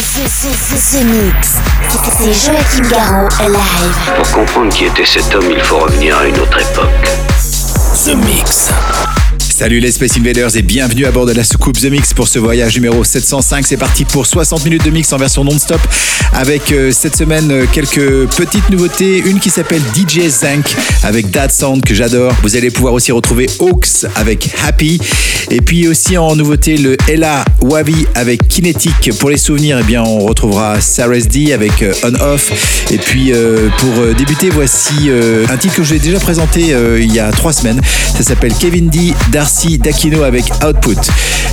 The, Mix. Joachim Garraud live. Pour comprendre qui était cet homme, il faut revenir à une autre époque. The Mix. Salut les Space Invaders et bienvenue à bord de la soucoupe The Mix pour ce voyage numéro 705. C'est parti pour 60 minutes de mix en version non-stop avec euh, cette semaine euh, quelques petites nouveautés. Une qui s'appelle DJ Zank avec Dad Sound que j'adore. Vous allez pouvoir aussi retrouver Hawks avec Happy. Et puis aussi en nouveauté le Ella Wabi avec Kinetic. Pour les souvenirs, eh bien on retrouvera Sarah D avec euh, On Off. Et puis pour débuter, voici un titre que je vous ai déjà présenté il y a trois semaines. Ça s'appelle Kevin D, Darcy Dakino avec Output.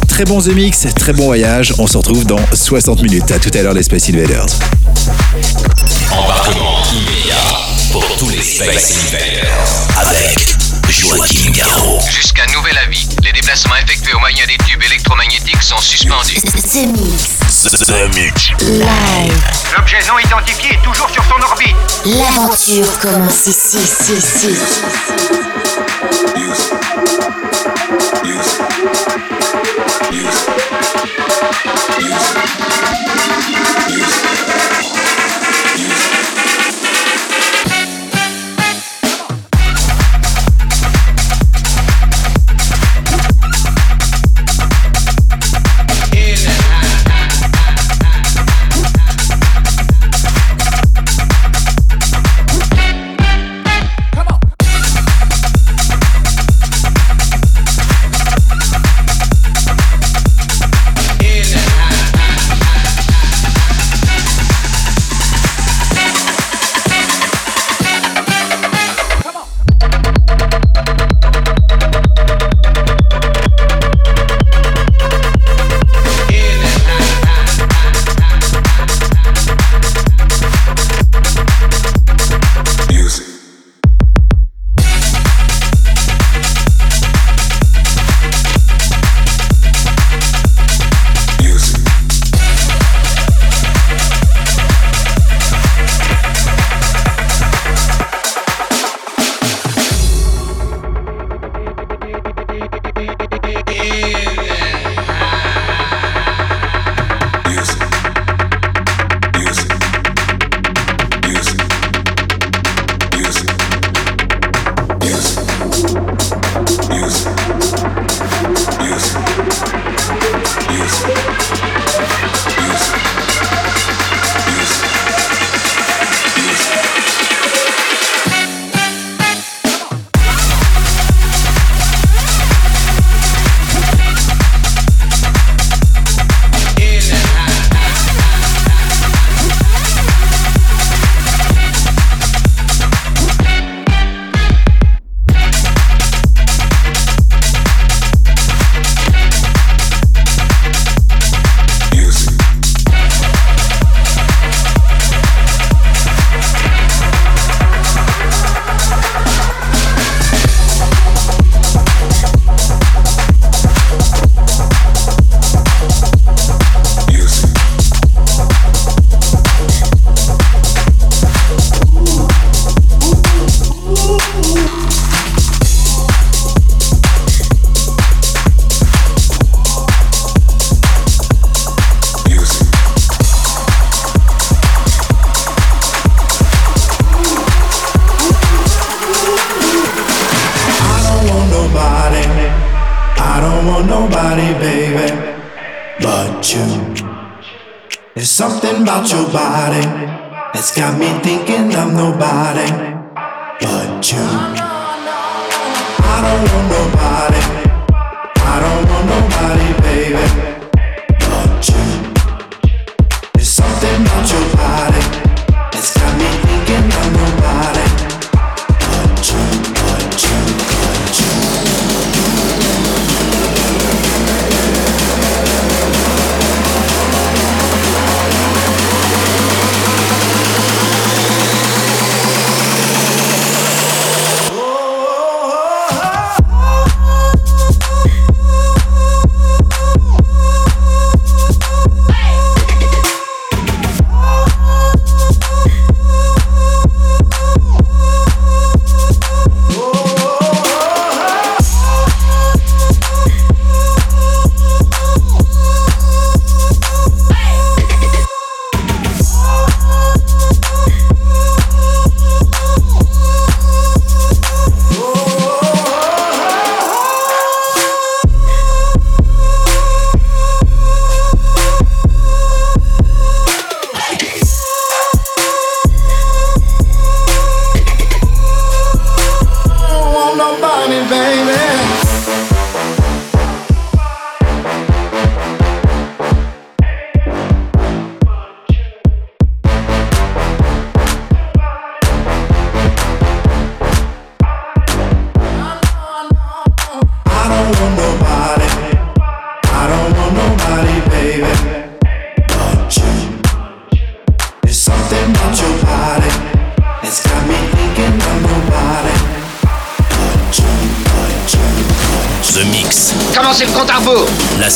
Très bon The Mix, très bon voyage. On se retrouve dans 60 minutes. À tout à l'heure les Space Invaders. Embarquement immédiat pour tous les Space Invaders avec Joachim Garraud. Jusqu'à nouvel avis, les déplacements effectués au moyen des tubes électromagnétiques sont suspendus. The Mix. The Mix. Live. L'objet non identifié est toujours sur son orbite. L'aventure commence ici, ici, ici. Use. Use. Use.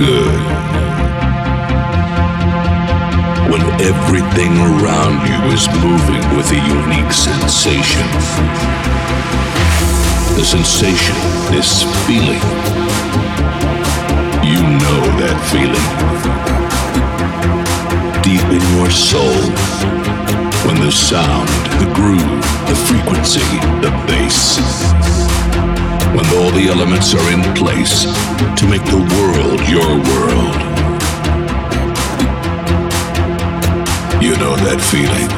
Good. When everything around you is moving with a unique sensation. The sensation, this feeling. You know that feeling. Deep in your soul. When the sound, the groove, the frequency, the bass. When all the elements are in place to make the world your world. You know that feeling.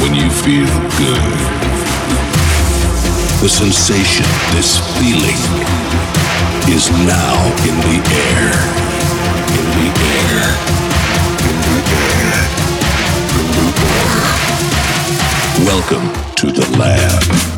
When you feel good. The sensation, this feeling, is now in the air. In the air. In the air. In the air. Welcome to the lab.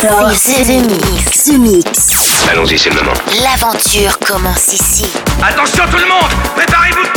The Mix. The Mix. Allons-y, c'est le moment. L'aventure commence ici. Attention tout le monde Préparez-vous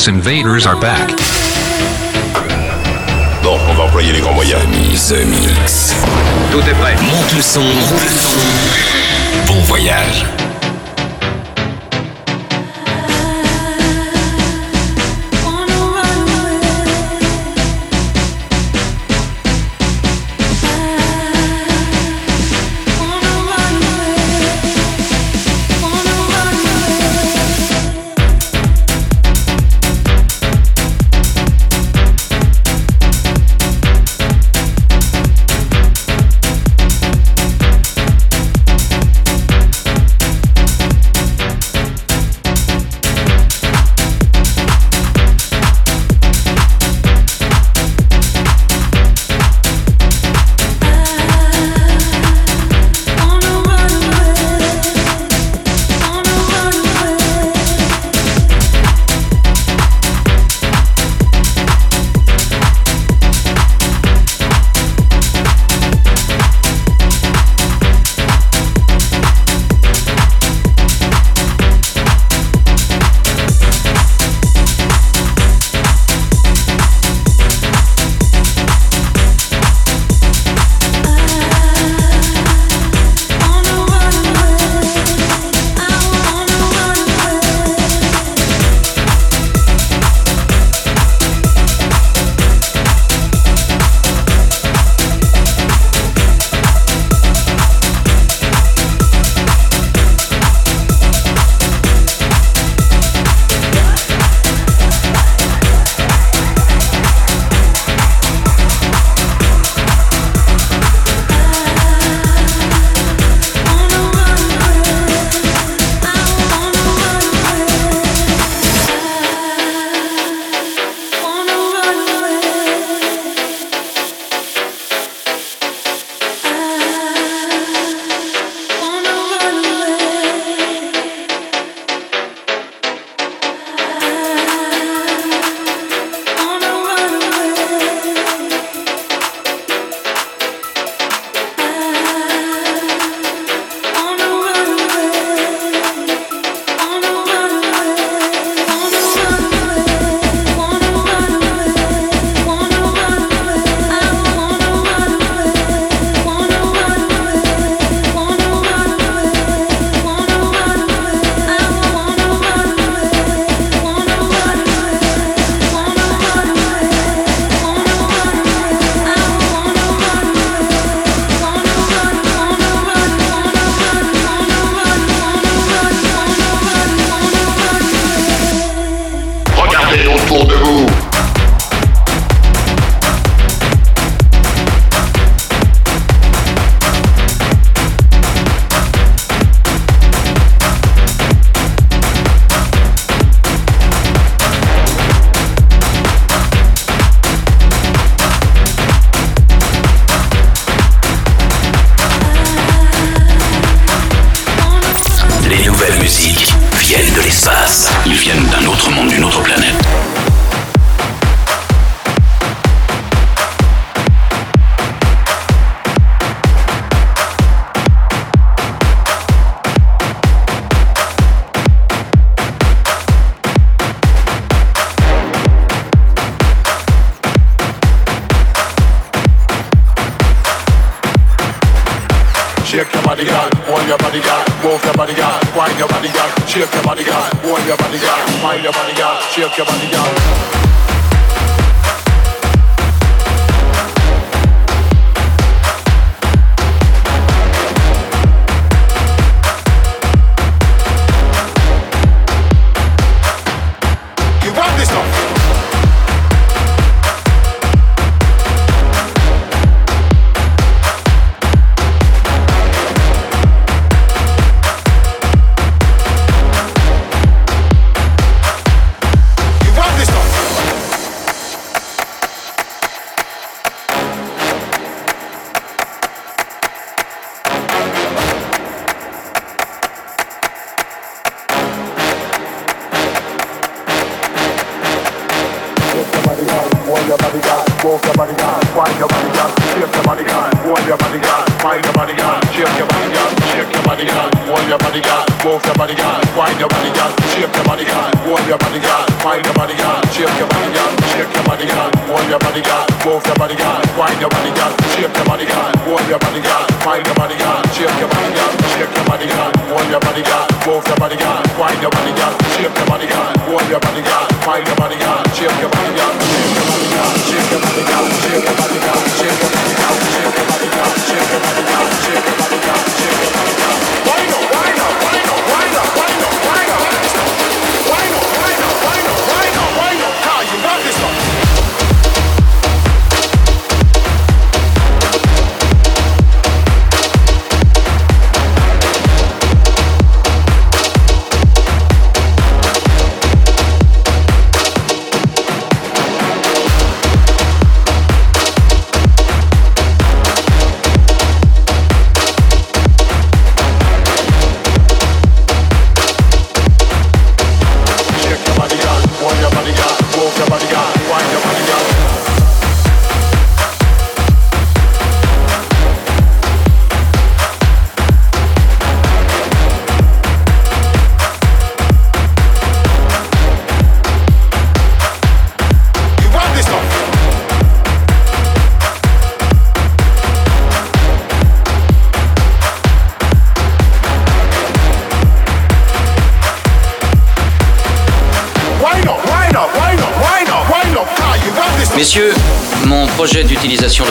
Space Invaders are back. Bon, on va employer les grands moyens. The Mix. Tout est prêt. Monte le son. Roule le son. Bon voyage.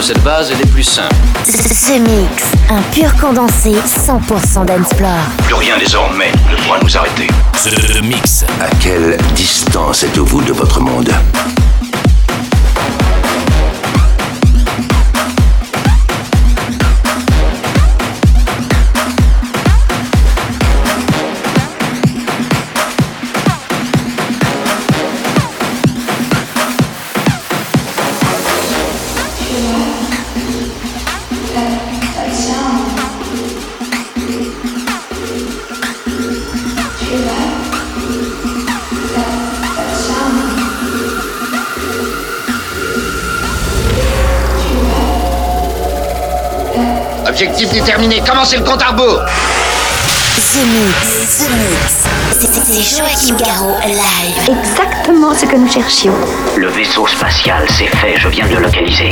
cette base, elle est plus simple. Ce mix, un pur condensé 100% d'Ensplore. Plus rien désormais ne pourra nous arrêter. Ce mix. À quelle distance êtes-vous de votre monde? c'est terminé. Commencez le compte à rebours. The Mix. The Mix. C'était Joachim Garraud live. Exactement ce que nous cherchions. Le vaisseau spatial, c'est fait. Je viens de le localiser.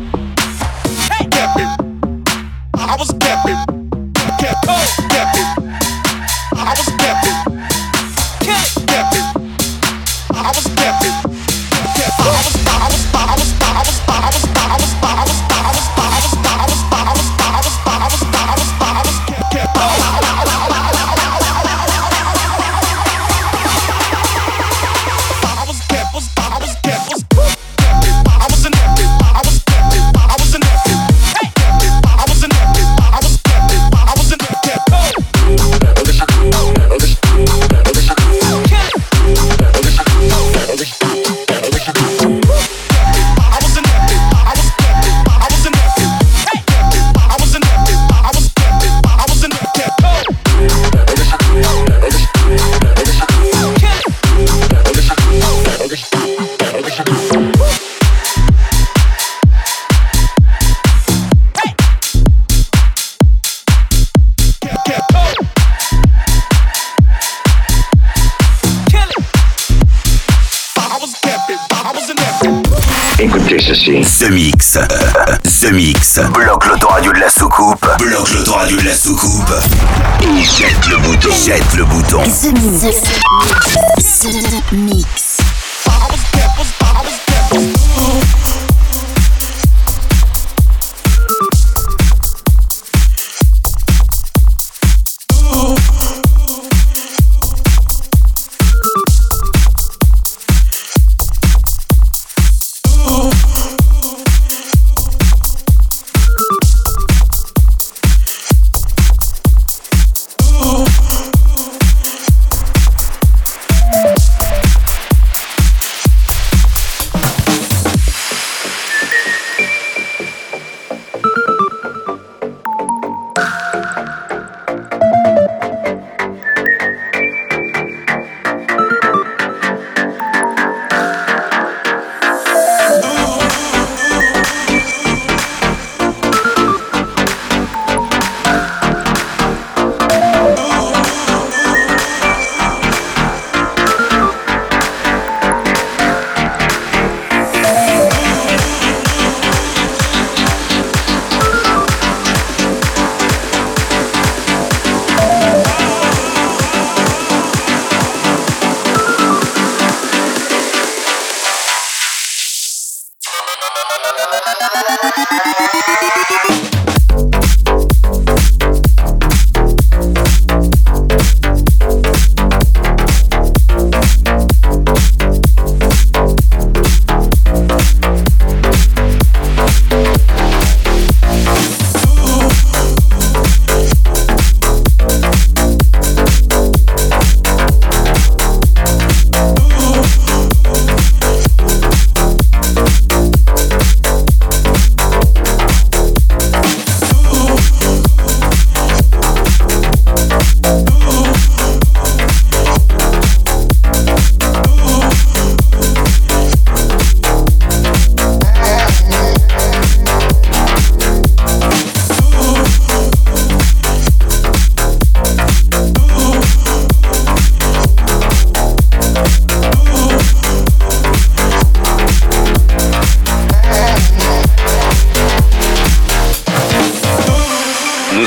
Mix.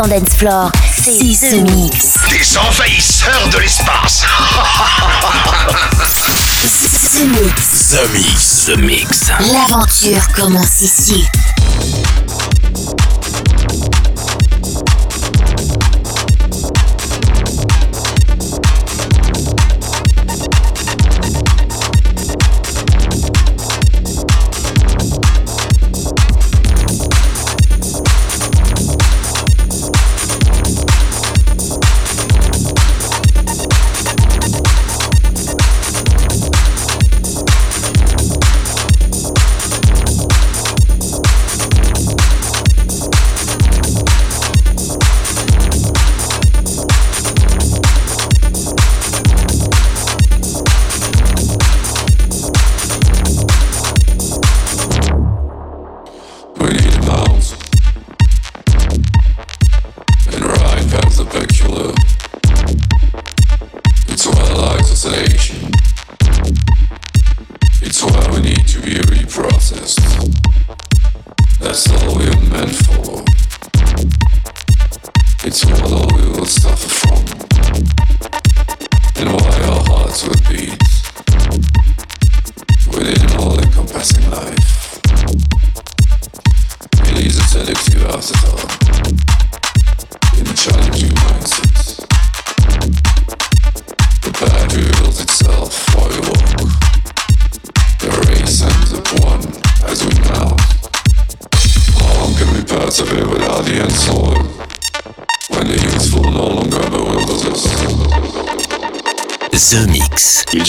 100% dance floor. C'est The Mix. Des envahisseurs de l'espace. The Mix. The Mix. The Mix. L'aventure commence ici.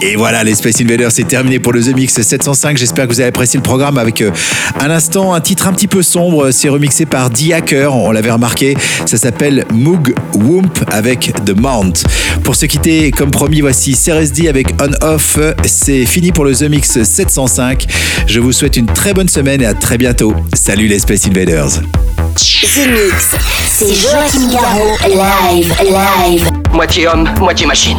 Et voilà, les Space Invaders, c'est terminé pour le The Mix 705. J'espère que vous avez apprécié le programme avec euh, un instant un titre un petit peu sombre. C'est remixé par The Hacker, on l'avait remarqué. Ça s'appelle Moog Whoomp avec The Mount. Pour se quitter, comme promis, voici CRSD avec On Off. C'est fini pour le The Mix 705. Je vous souhaite une très bonne semaine et à très bientôt. Salut les Space Invaders. The Mix, c'est Joachim Garraud, live, live. Moitié homme, moitié machine.